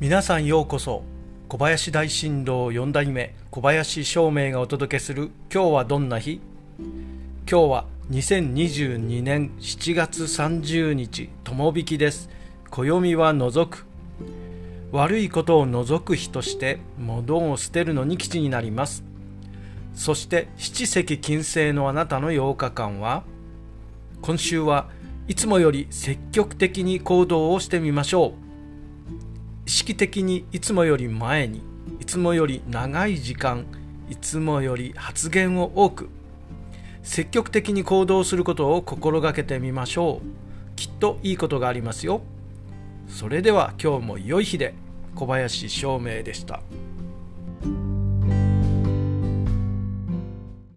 皆さんようこそ小林大震動4代目小林照明がお届けする「今日はどんな日?」今日は2022年7月30日友引きです。暦は除く。悪いことを除く日として物を捨てるのに基地になります。そして七石金星のあなたの8日間は今週はいつもより積極的に行動をしてみましょう。意識的にいつもより前にいつもより長い時間いつもより発言を多く積極的に行動することを心がけてみましょうきっといいことがありますよそれでは今日も良い日で小林照明でした。